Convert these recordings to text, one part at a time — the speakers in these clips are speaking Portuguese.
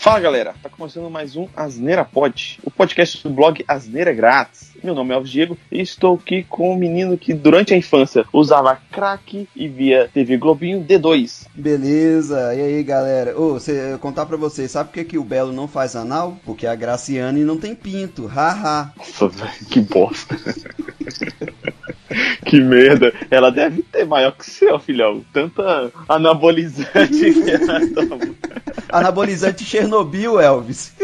Fala galera, tá começando mais um Asneira Pod, o podcast do blog Asneira Grátis. Meu nome é Alves Diego e estou aqui com um menino que durante a infância usava crack e via TV Globinho D2. Beleza, e aí galera? Ô, oh, contar pra vocês, sabe por que, que o Belo não faz anal? Porque a Graciane não tem pinto, haha. Nossa, velho, que bosta. que merda. Ela deve ter maior que o seu, filhão. Tanta anabolizante que ela toma. Anabolizante Chernobyl, Elvis.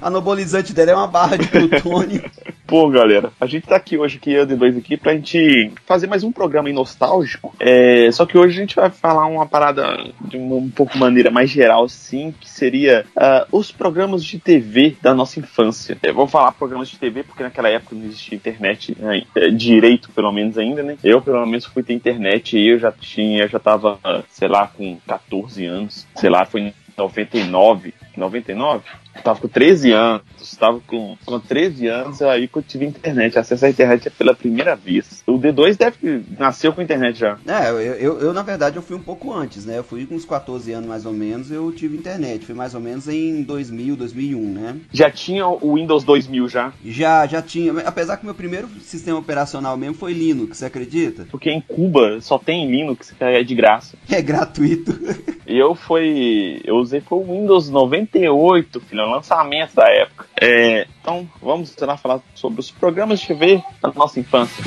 Anabolizante dela é uma barra de plutônio. Pô, galera, a gente tá aqui hoje, aqui, eu de dois aqui, pra gente fazer mais um programa nostálgico. É, só que hoje a gente vai falar uma parada de uma um pouco maneira mais geral, sim, que seria uh, os programas de TV da nossa infância. Eu vou falar programas de TV porque naquela época não existia internet né, direito, pelo menos ainda, né? Eu, pelo menos, fui ter internet e eu já tinha, já tava, sei lá, com 14 anos, sei lá, foi 99, 99? Eu tava com 13 anos, estava com, com 13 anos, aí que eu tive internet, acesso à internet pela primeira vez. O D2 deve nasceu com internet já. É, eu, eu, eu, na verdade eu fui um pouco antes, né? Eu fui com uns 14 anos mais ou menos, eu tive internet. Foi mais ou menos em 2000, 2001, né? Já tinha o Windows 2000 já? Já, já tinha. Apesar que meu primeiro sistema operacional mesmo foi Linux, você acredita? Porque em Cuba só tem Linux, que é de graça. É gratuito. E eu fui. Eu usei foi o Windows 98, filho, lançamento da época. É, então, vamos lá falar sobre os programas de TV da nossa infância.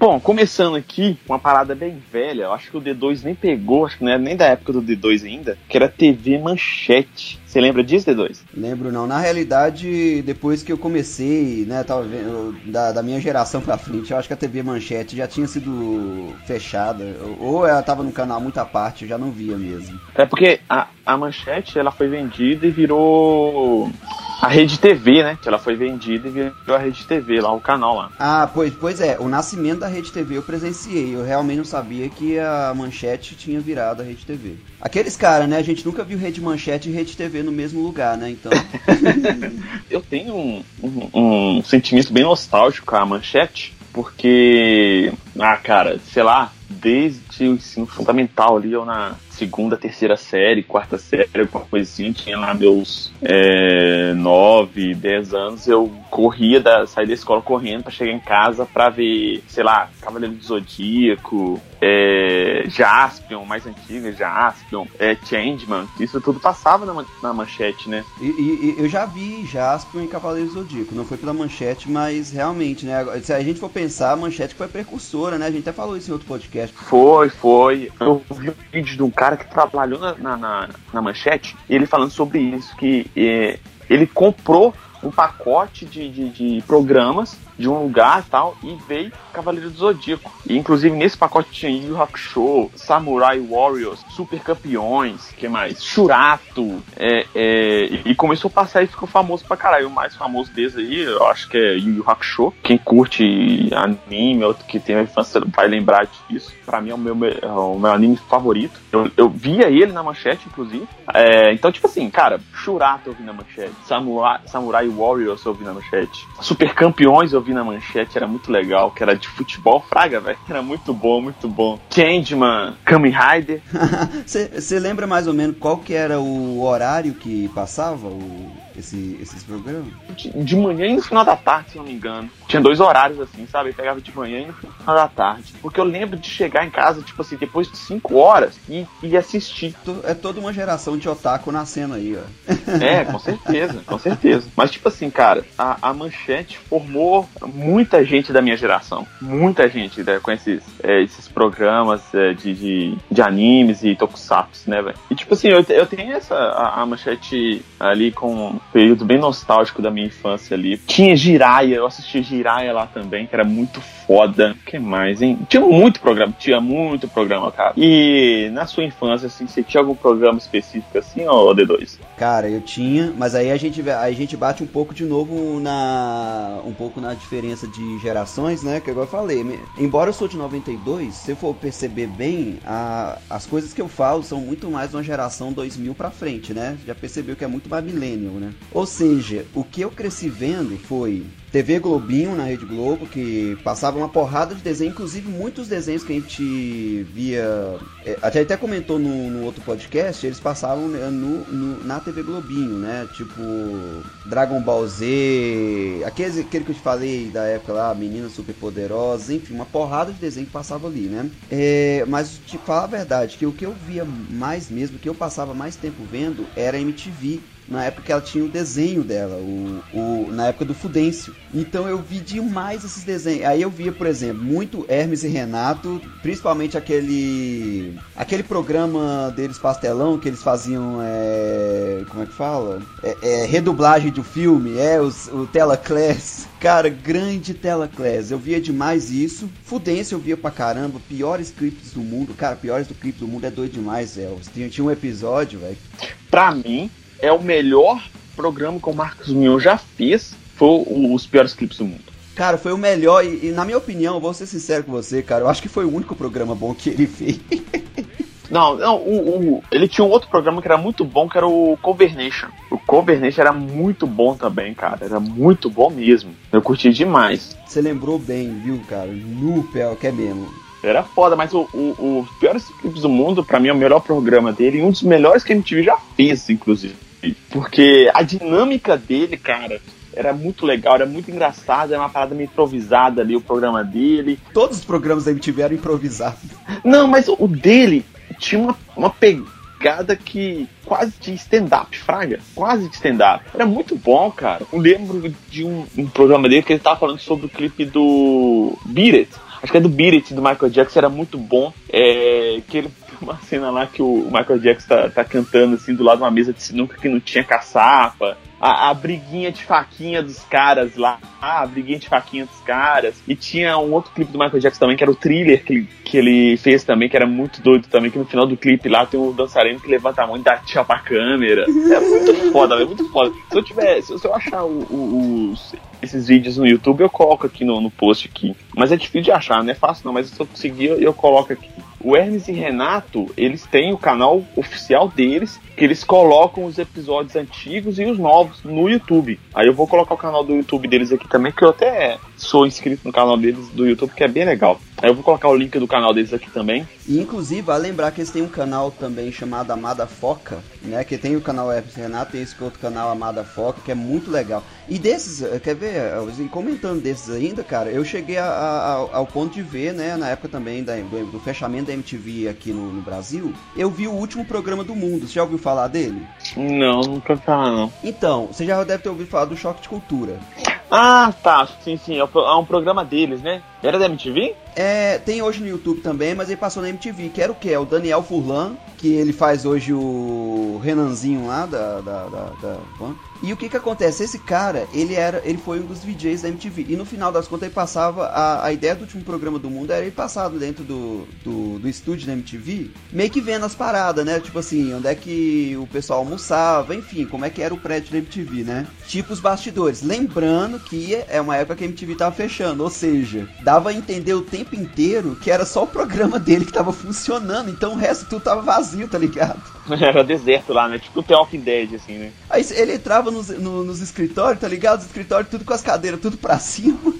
Bom, começando aqui, uma parada bem velha, eu acho que o D2 nem pegou, acho que não era nem da época do D2 ainda, que era TV Manchete. Você lembra disso, D2? Lembro não. Na realidade, depois que eu comecei, né, tava vendo, da, da minha geração pra frente, eu acho que a TV Manchete já tinha sido fechada. Ou ela tava num canal muito à parte, eu já não via mesmo. É porque a, a Manchete, ela foi vendida e virou a Rede TV, né? Que ela foi vendida e virou a Rede TV lá, o canal lá. Ah, pois, pois é. O nascimento da Rede TV eu presenciei. Eu realmente não sabia que a Manchete tinha virado a Rede TV. Aqueles caras, né? A gente nunca viu Rede Manchete e Rede TV no mesmo lugar, né? Então. eu tenho um, um, um sentimento bem nostálgico com a Manchete, porque. Ah, cara, sei lá, desde o ensino fundamental ali, ou na segunda, terceira série, quarta série, alguma coisinha, assim, tinha lá meus é, nove, dez anos, eu corria, da, saía da escola correndo para chegar em casa para ver, sei lá, Cavaleiro do Zodíaco, é, Jaspion, mais antiga, Jaspion, é, Changeman, isso tudo passava na, na manchete, né? E, e, eu já vi Jaspion e Cavaleiro Zodíaco, não foi pela manchete, mas realmente, né? Se a gente for pensar, a manchete foi precursora, né? A gente até falou isso em outro podcast. Foi, foi. Eu vi um vídeo de um cara que trabalhou na, na, na manchete, e ele falando sobre isso, que é, ele comprou um pacote de, de, de programas de um lugar e tal, e veio Cavaleiro do Zodíaco. E inclusive nesse pacote tinha Yu Hakusho, Samurai Warriors, Super Campeões, que mais? Shurato, é, é, e começou a passar e ficou famoso pra caralho. O mais famoso deles aí, eu acho que é Yu Yu Hakusho. Quem curte anime, outro que tem a infância vai lembrar disso. Pra mim é o meu, é o meu anime favorito. Eu, eu via ele na manchete, inclusive. É, então, tipo assim, cara, Shurato eu vi na manchete, Samurai, Samurai Warriors eu vi na manchete, Super Campeões eu vi na manchete era muito legal, que era de futebol fraga, velho. Era muito bom, muito bom. Changeman, Kamen Rider. Você lembra mais ou menos qual que era o horário que passava o, esse, esses programas? De, de, manhã e no final da tarde, se não me engano. Tinha dois horários assim, sabe? Eu pegava de manhã e no final da tarde. Porque eu lembro de chegar em casa, tipo assim, depois de cinco horas e, e assistir. É toda uma geração de otaku nascendo aí, ó. É, com certeza, com certeza. Mas, tipo assim, cara, a, a manchete formou muita gente da minha geração. Muita gente né, com esses, é, esses programas é, de, de, de, animes e tokusatsu, né, velho? E, tipo assim, eu, eu tenho essa, a, a manchete ali com período bem nostálgico da minha infância ali. Tinha Jiraya, eu assisti Jiraya lá também, que era muito foda. O que mais, hein? Tinha muito programa, tinha muito programa, cara. E na sua infância, assim, você tinha algum programa específico assim, ó, D2? Cara, eu tinha, mas aí a gente, a gente bate um pouco de novo na. um pouco na diferença de gerações, né? Que agora eu falei. Embora eu sou de 92, se eu for perceber bem, a, as coisas que eu falo são muito mais uma geração 2000 pra frente, né? Já percebeu que é muito mais millennial, né? Ou seja, o que eu cresci vendo foi TV Globinho na Rede Globo, que passava uma porrada de desenho, inclusive muitos desenhos que a gente via. É, a gente até comentou no, no outro podcast, eles passavam né, no, no, na TV Globinho, né? Tipo Dragon Ball Z, aquele, aquele que eu te falei da época lá, Meninas Superpoderosas, enfim, uma porrada de desenho que passava ali, né? É, mas te falar a verdade, que o que eu via mais mesmo, o que eu passava mais tempo vendo era MTV na época ela tinha o desenho dela, o, o, na época do Fudêncio. Então eu vi demais esses desenhos. Aí eu via, por exemplo, muito Hermes e Renato, principalmente aquele aquele programa deles pastelão que eles faziam, é, como é que fala? É, é, redublagem do filme, é os, o Telaclass. Cara, grande Telaclass. Eu via demais isso. Fudêncio eu via pra caramba. Piores clipes do mundo. Cara, piores do clipe do mundo é doido demais. Tinha, tinha um episódio, velho. Pra mim, é o melhor programa que o Marcos Mion já fez. Foi os piores clipes do mundo. Cara, foi o melhor e, e, na minha opinião, vou ser sincero com você, cara, eu acho que foi o único programa bom que ele fez. Não, não, o, o, ele tinha um outro programa que era muito bom, que era o Covernation. O Covernation era muito bom também, cara. Era muito bom mesmo. Eu curti demais. Você lembrou bem, viu, cara? No pé, que é mesmo. Era foda, mas o, o, os piores clipes do mundo, para mim, é o melhor programa dele e um dos melhores que a MTV já fez, inclusive. Porque a dinâmica dele, cara, era muito legal, era muito engraçado, era uma parada meio improvisada ali, o programa dele. Todos os programas da MTV eram improvisados. Não, mas o dele tinha uma, uma pegada que quase de stand-up, fraga, quase de stand-up. Era muito bom, cara. Eu lembro de um, um, programa dele que ele tava falando sobre o clipe do Beat It. Acho que é do Beat It, do Michael Jackson, era muito bom. É, que ele uma cena lá que o Michael Jackson tá, tá cantando assim do lado de uma mesa de sinuca que não tinha caçapa. A, a, briguinha de faquinha dos caras lá, a briguinha de faquinha dos caras. E tinha um outro clipe do Michael Jackson também, que era o thriller que, que ele fez também, que era muito doido também, que no final do clipe lá tem um dançarino que levanta a mão e dá tchau pra câmera. É muito foda, é muito foda. Se eu tiver, se, eu achar o, o, os, esses vídeos no YouTube, eu coloco aqui no, no post aqui. Mas é difícil de achar, não é fácil não, mas se eu conseguir, eu, eu coloco aqui. O Hermes e Renato, eles têm o canal oficial deles, que eles colocam os episódios antigos e os novos no YouTube. Aí eu vou colocar o canal do YouTube deles aqui também, que eu até sou inscrito no canal deles do YouTube, que é bem legal. Aí eu vou colocar o link do canal deles aqui também. E inclusive, vale lembrar que eles têm um canal também chamado Amada Foca, né? Que tem o canal Hermes e Renato, tem esse outro canal Amada Foca, que é muito legal. E desses, eh, quer ver, comentando desses ainda, cara, eu cheguei a, a, ao ponto de ver, né, na época também da, do, do, fechamento da MTV aqui no, no, Brasil, eu vi o último programa do mundo. Você já ouviu falar dele? Não, nunca falar não. Então, você já deve ter ouvido falar do Choque de Cultura. Ah, tá, sim, sim, é, é um programa deles, né? Era da MTV? É, tem hoje no YouTube também, mas ele passou na MTV, que era o que? É o Daniel Furlan, que ele faz hoje o Renanzinho lá da, da, da, da e o que que acontece? Esse cara, ele era, ele foi um dos DJs da MTV. E no final das contas ele passava a, a ideia do último programa do mundo era ele passado dentro do, do, do estúdio da MTV, meio que vendo as paradas, né? Tipo assim, onde é que o pessoal almoçava, enfim, como é que era o prédio da MTV, né? Tipo os bastidores. Lembrando que é uma época que a MTV tava fechando, ou seja, dava a entender o tempo inteiro que era só o programa dele que tava funcionando, então o resto tudo tava vazio, tá ligado? Era deserto lá, né? Tipo o The Walking Dead, assim, né? Aí ele entrava nos, no, nos escritórios, tá ligado? Os escritórios tudo com as cadeiras tudo pra cima.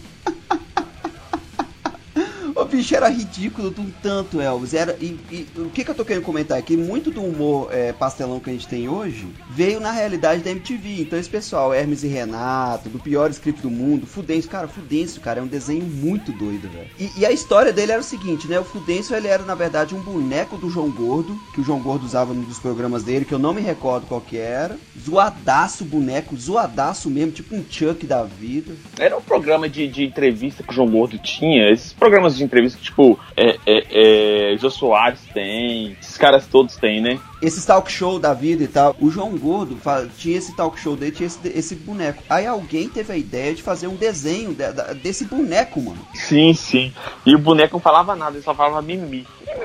Bicho era ridículo de um tanto, Elvis. Era, e, e, o que, que eu tô querendo comentar aqui? Muito do humor é, pastelão que a gente tem hoje veio na realidade da MTV. Então, esse pessoal, Hermes e Renato, do pior script do mundo, Fudêncio, cara, Fudêncio, cara, é um desenho muito doido, velho. E, e, a história dele era o seguinte, né? O Fudêncio, ele era, na verdade, um boneco do João Gordo, que o João Gordo usava num dos programas dele, que eu não me recordo qual que era. Zoadaço boneco, zoadaço mesmo, tipo um Chuck da vida. Era um programa de, de entrevista que o João Gordo tinha. Esses programas de entrevista que, tipo, é, é, é, Jô Soares tem, esses caras todos têm, né? Esses talk show da vida e tal. O João Gordo tinha esse talk show dele, tinha esse, esse boneco. Aí alguém teve a ideia de fazer um desenho de, de, desse boneco, mano. Sim, sim. E o boneco não falava nada, ele só falava mimimi. O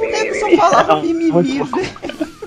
boneco só falava mimimi, velho.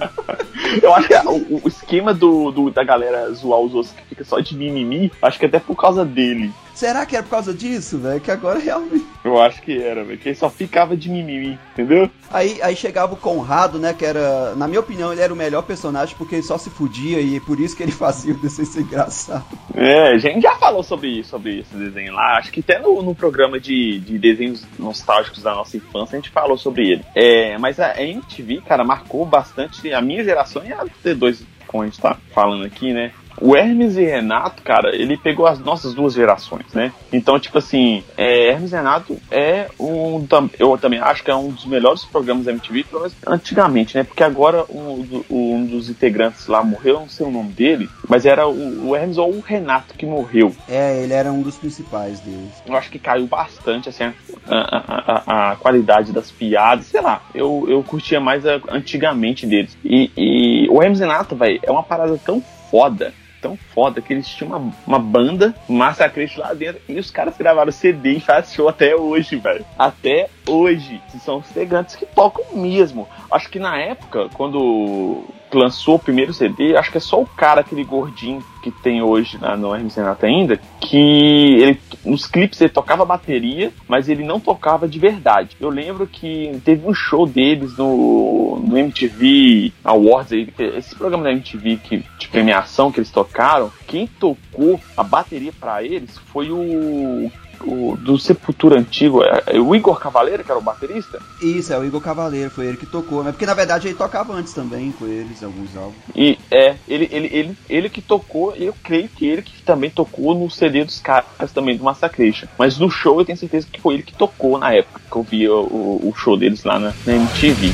Eu acho que o, o esquema do, do, da galera zoar os outros fica só de mimimi, acho que até por causa dele. Será que era por causa disso, velho? Que agora realmente. Eu acho que era, velho. Que ele só ficava de mimimi, entendeu? Aí, aí chegava o Conrado, né? Que era, na minha opinião, ele era o melhor personagem porque ele só se fudia e por isso que ele fazia o desenho ser engraçado. É, a gente já falou sobre isso, sobre esse desenho lá. Acho que até no, no programa de, de desenhos nostálgicos da nossa infância a gente falou sobre ele. É, mas a MTV, cara, marcou bastante a minha geração e a D2, como a gente tá falando aqui, né? O Hermes e Renato, cara, ele pegou as nossas duas gerações, né? Então, tipo assim, é, Hermes e Renato é um. Eu também acho que é um dos melhores programas da MTV, pelo menos antigamente, né? Porque agora um, um dos integrantes lá morreu, não sei o nome dele, mas era o, o, Hermes ou o Renato que morreu. É, ele era um dos principais deles. Eu acho que caiu bastante, assim, a, a, a, a qualidade das piadas, sei lá. Eu, eu curtia mais antigamente deles. E, e o Hermes e Renato, velho, é uma parada tão foda tão foda que eles tinham uma, uma banda Massacrante lá dentro e os caras gravaram CD e faz show até hoje, velho. Até hoje. São os gigantes que tocam mesmo. Acho que na época, quando lançou o primeiro CD, acho que é só o cara, aquele gordinho que tem hoje na, no Hermes Renato ainda, que ele, nos clipes ele tocava bateria, mas ele não tocava de verdade. Eu lembro que teve um show deles no, no MTV Awards, aí, esse programa da MTV que, de premiação que eles tocaram, quem tocou a bateria para eles foi o o, do Sepultura antigo, é, é, o Igor Cavaleiro, que era o baterista? Isso, é o Igor Cavaleiro, foi ele que tocou, né? Porque na verdade ele tocava antes também com eles, alguns álbuns. E é, ele, ele, ele, ele que tocou, eu creio que ele que também tocou no CD dos caras também do Massacration. Mas no show eu tenho certeza que foi ele que tocou na época que eu vi o, o show deles lá na, na MTV.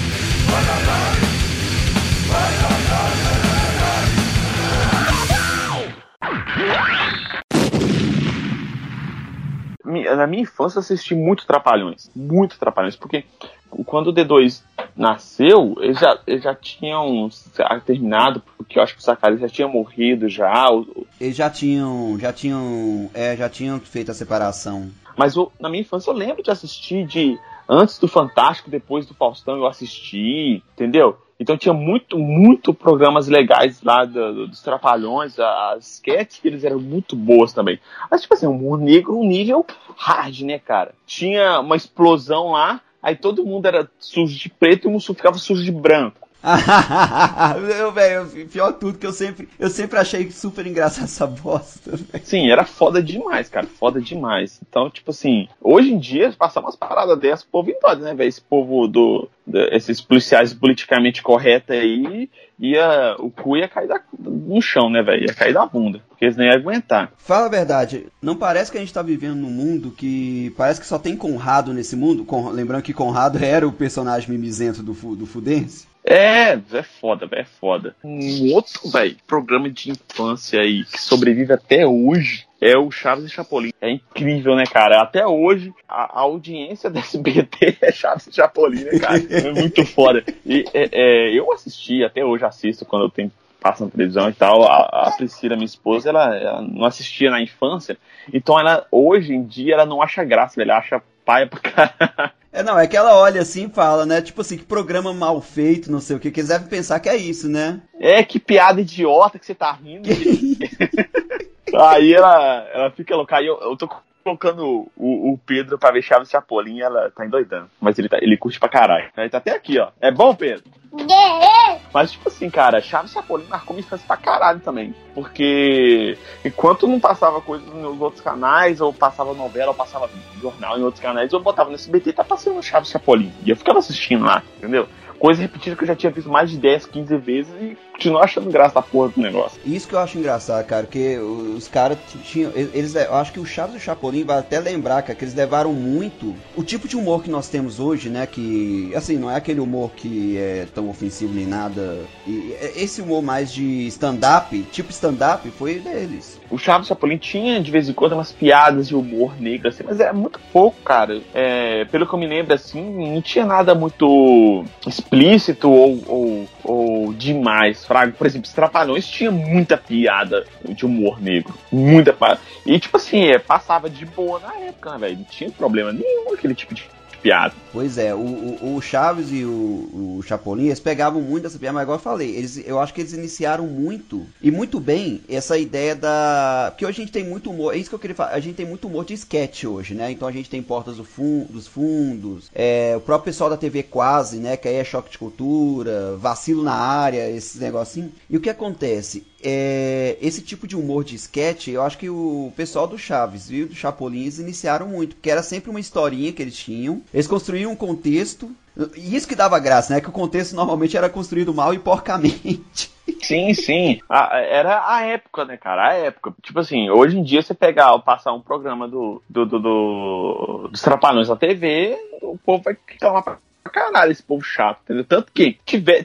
Na minha infância assisti muito Trapalhões. Muito Trapalhões, porque quando o D2 nasceu, eles já, eles já tinham terminado, porque eu acho que o Zacarias já tinha morrido já. Eles já tinham, já tinham, é, já tinham feito a separação. Mas eu, na minha infância eu lembro de assistir de antes do Fantástico, depois do Faustão eu assisti, entendeu? Então tinha muito, muito programas legais lá do, dos Trapalhões, as sketches eles eram muito boas também. Mas, tipo assim, um negro, um nível hard, né, cara? Tinha uma explosão lá, aí todo mundo era sujo de preto e o Mussu ficava sujo de branco. Meu velho, pior tudo que eu sempre, eu sempre achei super engraçado essa bosta. Véio. Sim, era foda demais, cara, foda demais. Então, tipo assim, hoje em dia passar umas paradas dessas, o povo entende, né, velho? Esse povo do, do, esses policiais politicamente corretos aí, ia o cu ia cair da, no chão, né, velho? Ia cair da bunda, porque eles nem iam aguentar. Fala a verdade, não parece que a gente tá vivendo num mundo que parece que só tem Conrado nesse mundo? Con, lembrando que Conrado era o personagem mimizento do, do Fudense. É, é foda, é foda. Um outro, velho, programa de infância aí que sobrevive até hoje é o Chaves e Chapolin. É incrível, né, cara? Até hoje, a, a audiência da SBT é Chaves e Chapolin, né, cara? É muito foda. E é, é, eu assisti, até hoje assisto quando eu tenho passa na televisão e tal. A, a Priscila, minha esposa, ela, ela, não assistia na infância. Então ela, hoje em dia, ela não acha graça, ela acha paia pra caralho. É, não, é que ela olha assim e fala, né? Tipo assim, que programa mal feito, não sei o que, que eles devem pensar que é isso, né? É, que piada idiota que você tá rindo. Aí ela, ela fica louca. Aí eu, eu tô colocando o, o Pedro pra ver Chaves Chapolin, ela tá endoidando. Mas ele, tá, ele curte pra caralho. Ele tá até aqui, ó. É bom, Pedro? Mas, tipo assim, cara, Chaves Chapolin marcou minha infância pra caralho também. Porque enquanto não passava coisa nos outros canais, ou passava novela, ou passava jornal em outros canais, eu botava no SBT e tá passando Chaves Chapolin. E eu ficava assistindo lá, entendeu? Coisa repetida que eu já tinha visto mais de 10, 15 vezes e continuo achando graça da porra do negócio. Isso que eu acho engraçado, cara, porque os caras tinham. Eles, eu acho que o Chaves e o Chapolin vai até lembrar, cara, que eles levaram muito o tipo de humor que nós temos hoje, né? Que, assim, não é aquele humor que é tão ofensivo nem nada. E esse humor mais de stand-up, tipo stand-up, foi deles. O Chaves Chapolin tinha de vez em quando umas piadas de humor negro, assim, mas é muito pouco, cara. É, pelo que eu me lembro, assim, não tinha nada muito explícito ou, ou, ou demais fraco. Por exemplo, os Trapalhões tinha muita piada de humor negro. Muita piada. E, tipo assim, é, passava de boa na época, né, velho? Não tinha problema nenhum aquele tipo de piada. Pois é, o, o, o Chaves e o, o Chapolin, eles pegavam muito dessa piada, mas igual eu falei, eles, eu acho que eles iniciaram muito, e muito bem, essa ideia da... Porque hoje a gente tem muito humor, é isso que eu queria falar, a gente tem muito humor de sketch hoje, né? Então a gente tem Portas do fun dos Fundos, é, o próprio pessoal da TV Quase, né? Que aí é choque de cultura, vacilo na área, esses negocinhos. E o que acontece? É, esse tipo de humor de sketch, eu acho que o pessoal do Chaves e do Chapolin eles iniciaram muito, porque era sempre uma historinha que eles tinham. Eles construíam um contexto, e isso que dava graça, né? Que o contexto normalmente era construído mal e porcamente. Sim, sim. Ah, era a época, né, cara? A época. Tipo assim, hoje em dia você pegar, passar um programa do, do, do, do dos Trapalhões na TV, o povo vai reclamar pra caralho esse povo chato, entendeu? Tanto que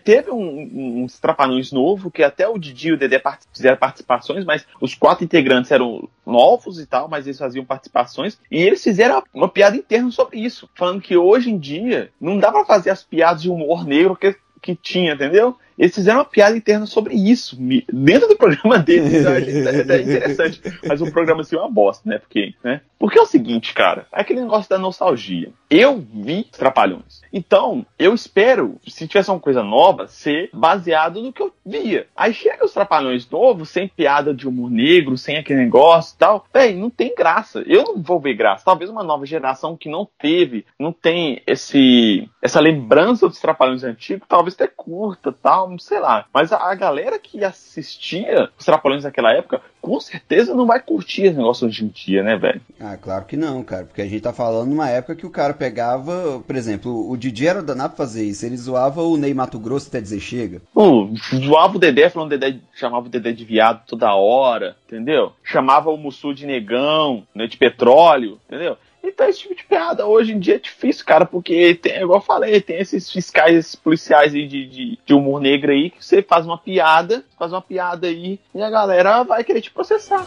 teve um, uns trapalhões novo que até o Didi e o Dedé part fizeram participações, mas os quatro integrantes eram novos e tal, mas eles faziam participações e eles fizeram uma piada interna sobre isso, falando que hoje em dia não dá pra fazer as piadas de humor negro que, que tinha, entendeu? Eles fizeram uma piada interna sobre isso, dentro do programa deles. é interessante. Mas o programa assim é uma bosta, né? Porque, né? Porque é o seguinte, cara, é aquele negócio da nostalgia. Eu vi Trapalhões. Então, eu espero, se tivesse uma coisa nova, ser baseado no que eu via. Aí chega os Trapalhões novos, sem piada de humor negro, sem aquele negócio e tal. Véi, não tem graça. Eu não vou ver graça. Talvez uma nova geração que não teve, não tem esse essa lembrança dos Trapalhões antigos, talvez até curta tal sei lá. Mas a, a galera que assistia os Trapalhões naquela época, com certeza não vai curtir esse negócio hoje em dia, né, velho? Ah, claro que não, cara. Porque a gente tá falando numa época que o cara pegava, por exemplo, o Didi era danado pra fazer isso. Ele zoava o Ney Mato Grosso até dizer chega. Uh, zoava o Dedé, falando Dedé, chamava o Dedé de viado toda hora, entendeu? Chamava o Mussu de negão, né, de petróleo, entendeu? Então esse tipo de piada hoje em dia é difícil, cara, porque tem, igual eu falei, tem esses fiscais, esses policiais aí de, de, de, humor negro aí, que você faz uma piada, faz uma piada aí, e a galera vai querer te processar.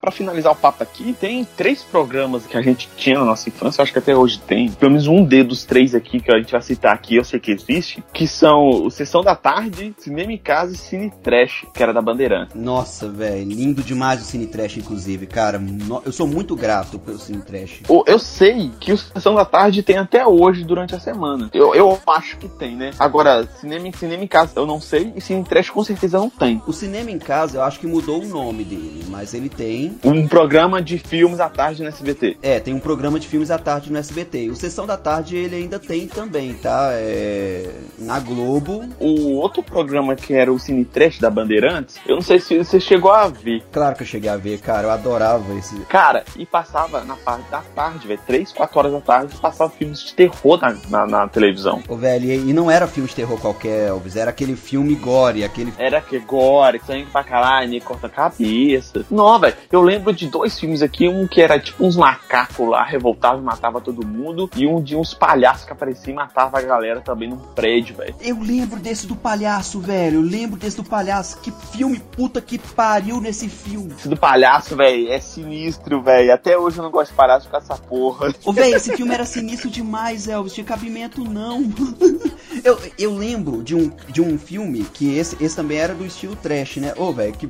Para finalizar o papo aqui, tem três programas que a gente tinha na nossa infância, acho que até hoje tem, pelo menos um D dos três aqui que a gente vai citar aqui, eu sei que existe, que são o Sessão da Tarde, Cinema em Casa e Cine Trash, que era da Bandeirante. Nossa, velho, lindo demais o Cine Trash, inclusive, cara. No... Eu sou muito grato pelo Cine Trash. Eu sei que o Sessão da Tarde tem até hoje durante a semana. Eu, eu acho que tem, né? Agora, cinema, cinema em Casa eu não sei, e Cine Trash com certeza não tem. O Cinema em Casa eu acho que mudou o nome dele, mas ele tem um programa de filmes à tarde no SBT. É, tem um programa de filmes à tarde no SBT. O Sessão da Tarde ele ainda tem também, tá? É... Na Globo. O outro programa que era o Cine Trash da Bandeirantes, eu não sei se você chegou a ver. Claro que eu cheguei a ver, cara. Eu adorava esse. Cara, e passava na parte da tarde, velho. 3, 4 horas da tarde, passava filmes de terror na, na, na televisão. Ô, velho, e, e não era filme de terror qualquer, Elvis. Era aquele filme gore, aquele. Era que gore, sangue pra caralho, corta a cabeça. Não, velho. Eu eu lembro de dois filmes aqui, um que era tipo uns macacos lá, revoltavam e matava todo mundo, e um de uns palhaços que apareciam e matava a galera também num prédio, velho. Eu lembro desse do palhaço, velho. Eu lembro desse do palhaço. Que filme puta que pariu nesse filme. Esse do palhaço, velho, é sinistro, velho. Até hoje eu não gosto de palhaço com essa porra. Ô, velho, esse filme era sinistro demais, Elvis. Tinha cabimento, não. eu, eu lembro de um, de um filme que esse, esse também era do estilo trash, né? Ô, velho, que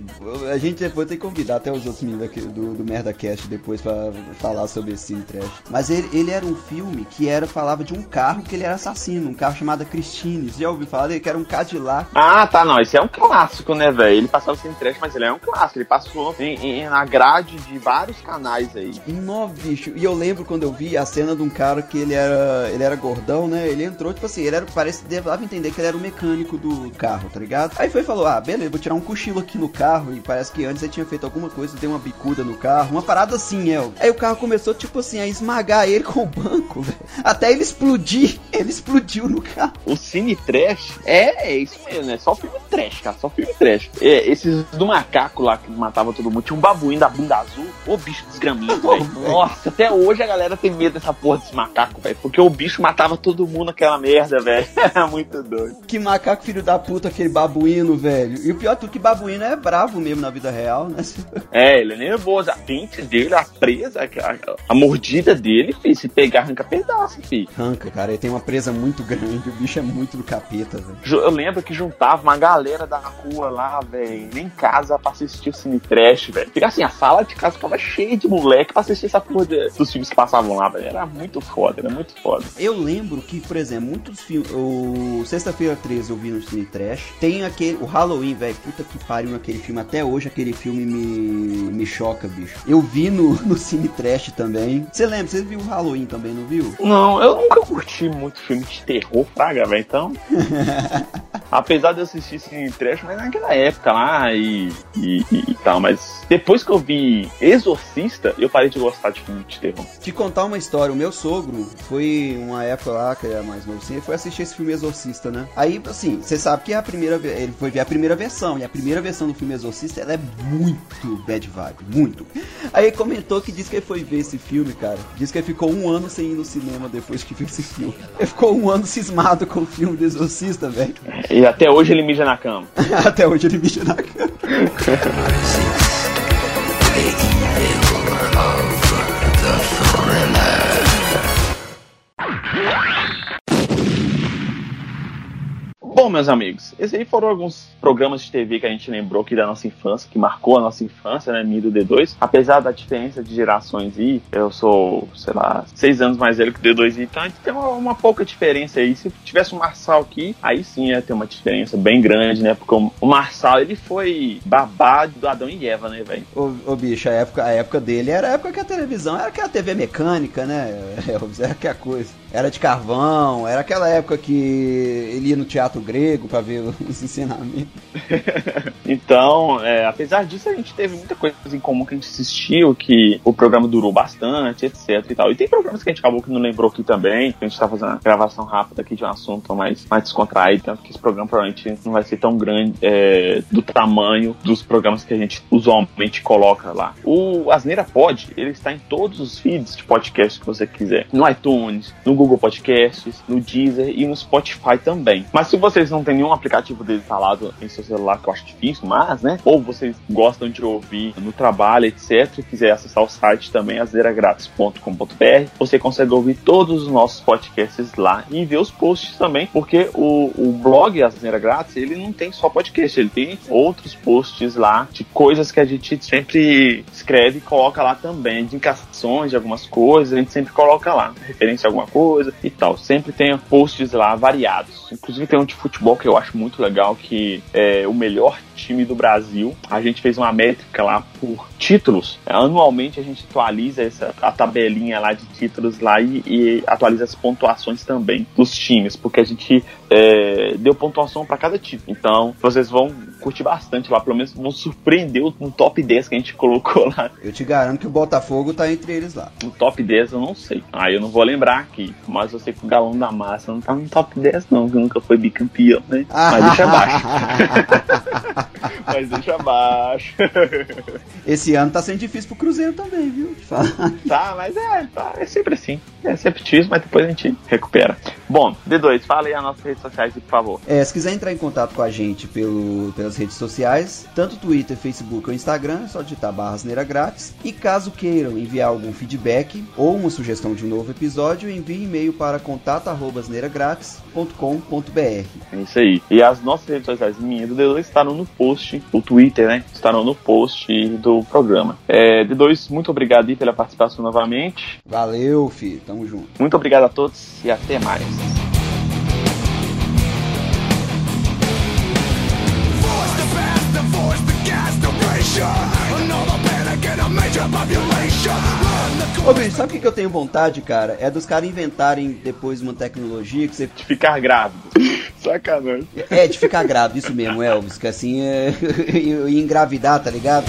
a gente depois tem que convidar até os outros meninos do, do Merda Cast depois para falar sobre esse Trash. Mas ele, ele era um filme que era falava de um carro que ele era assassino, um carro chamado Christine. Você já ouviu falar dele? Que era um Cadillac. Ah, tá, não. Esse é um clássico, né, velho? Ele passava Cine Trash, mas ele é um clássico. Ele passou em, em, na grade de vários canais aí. Nó, bicho. E eu lembro quando eu vi a cena de um cara que ele era, ele era gordão, né? Ele entrou, tipo assim, ele era, parece, dava entender que ele era o mecânico do carro, tá ligado? Aí foi e falou, ah, beleza, vou tirar um cochilo aqui no carro. E parece que antes ele tinha feito alguma coisa, deu uma bicuda no carro, uma parada assim, é. Aí o carro começou, tipo assim, a esmagar ele com o banco, velho. Até ele explodir. Ele explodiu no carro. O Cine Trash é, é isso mesmo, né? Só filme trash, cara. Só filme trash. É, esses do macaco lá que matava todo mundo. Tinha um babuíno da bunda azul. Ô bicho desgramento, velho. Nossa, até hoje a galera tem medo dessa porra desse macaco, velho. Porque o bicho matava todo mundo naquela merda, velho. Muito doido. Que macaco filho da puta, aquele babuíno, velho. E o pior é tudo que babuíno é bravo mesmo na vida real, né? É, ele é nervoso. A dente dele, a presa, a, a, mordida dele, filho, se pegar, arranca pedaço, filho. Arranca, cara. Ele tem uma, empresa muito grande, o bicho é muito do capeta, velho. Eu lembro que juntava uma galera da rua lá, velho, nem casa pra assistir o Cine Trash, velho. Fica assim, a sala de casa ficava cheia de moleque pra assistir essa porra de, dos filmes que passavam lá, velho. Era muito foda, era muito foda. Eu lembro que, por exemplo, muitos filmes. O Sexta-feira 13 eu vi no Cine Trash. Tem aquele. O Halloween, velho. Puta que pariu naquele filme. Até hoje aquele filme me, me choca, bicho. Eu vi no, no Cine Trash também. Você lembra? Você viu o Halloween também, não viu? Não, eu nunca curti muito filme de terror, fraga, velho. Então. Apesar de eu assistir Cine Trash, mas naquela época lá e, e, e, tal. Mas depois que eu vi Exorcista, eu parei de gostar de filme de terror. Te contar uma história, o meu sogro foi uma época lá, que era mais novo assim, ele foi assistir esse filme Exorcista, né? Aí, assim, você sabe que é a primeira ele foi ver a primeira versão, e a primeira versão do filme Exorcista, ela é muito bad vibe, muito. Aí ele comentou que disse que ele foi ver esse filme, cara. Disse que ele ficou um ano sem ir no cinema depois que viu esse filme. Ele ficou um ano cismado com o filme do Exorcista, velho. E até hoje ele mija na cama. até hoje ele mija na cama. meus amigos, esses aí foram alguns programas de TV que a gente lembrou aqui da nossa infância, que marcou a nossa infância, né, minha do D2. Apesar da diferença de gerações aí, eu sou, sei lá, seis anos mais velho que o D2, então a gente tem uma, uma pouca diferença aí. Se tivesse o Marçal aqui, aí sim ia ter uma diferença bem grande, né, porque o, Marçal, ele foi babado do Adão e Eva, né, velho? Ô, ô, bicho, a época, a época dele era a época que a televisão era aquela TV mecânica, né, era aquela coisa. Era de carvão, era aquela época que ele ia no teatro grego para ver os ensinamentos. então, é, apesar disso, a gente teve muita coisa em comum que a gente assistiu, que o programa durou bastante, etc e tal. E tem programas que a gente acabou que não lembrou aqui também, a gente tá fazendo uma gravação rápida aqui de um assunto mais, mais descontraído, tanto que esse programa provavelmente não vai ser tão grande é, do tamanho dos programas que a gente usualmente coloca lá. O Asneira Pod, ele está em todos os feeds de podcast que você quiser. No iTunes, no Google Podcasts, no Deezer e no Spotify também. Mas se você vocês não têm nenhum aplicativo dele instalado em seu celular, que eu acho difícil, mas, né? Ou vocês gostam de ouvir no trabalho, etc., e quiser acessar o site também, azeragratis.com.br, você consegue ouvir todos os nossos podcasts lá e ver os posts também, porque o, o blog Azeira Grátis, ele não tem só podcast, ele tem outros posts lá de coisas que a gente sempre escreve e coloca lá também, de indicações de algumas coisas, a gente sempre coloca lá, referência a alguma coisa e tal. Sempre tem posts lá variados. Inclusive tem um de futebol que eu acho muito legal, que é o melhor time do Brasil. A gente fez uma métrica lá por títulos. Anualmente a gente atualiza essa, a tabelinha lá de títulos lá e, e atualiza as pontuações também dos times, porque a gente é, deu pontuação para cada título. Então vocês vão curtir bastante lá, pelo menos vão surpreender no top 10 que a gente colocou lá. Eu te garanto que o Botafogo tá entre eles lá. No top 10 eu não sei. Aí ah, eu não vou lembrar aqui, mas eu sei que o Galão da Massa não tá no top 10 não, que nunca foi bicampeão, né? Mas deixa abaixo. mas deixa abaixo. Esse ano tá sendo difícil pro Cruzeiro também, viu? Tá, mas é, tá, é sempre assim. É sempre difícil, mas depois a gente recupera. Bom, D2, fala aí as nossas redes sociais, por favor. É, se quiser entrar em contato com a gente pelo, pelas redes sociais, tanto Twitter, Facebook ou Instagram, é só digitar barras neira grátis. E caso queiram enviar algum feedback ou uma sugestão de um novo episódio, envie e-mail para contato@neiragratis.com.br. É isso aí. E as nossas redes sociais, minha do D2, estarão no post, o Twitter, né? Estarão no post do programa. É, D2, muito obrigado aí pela participação novamente. Valeu, filho. Tamo junto. Muito obrigado a todos e até mais. Ô bicho, sabe o que eu tenho vontade, cara? É dos caras inventarem depois uma tecnologia que você. De ficar grávido. Sacanagem. É, de ficar grávido, isso mesmo, Elvis. Que assim, é... engravidar, tá ligado?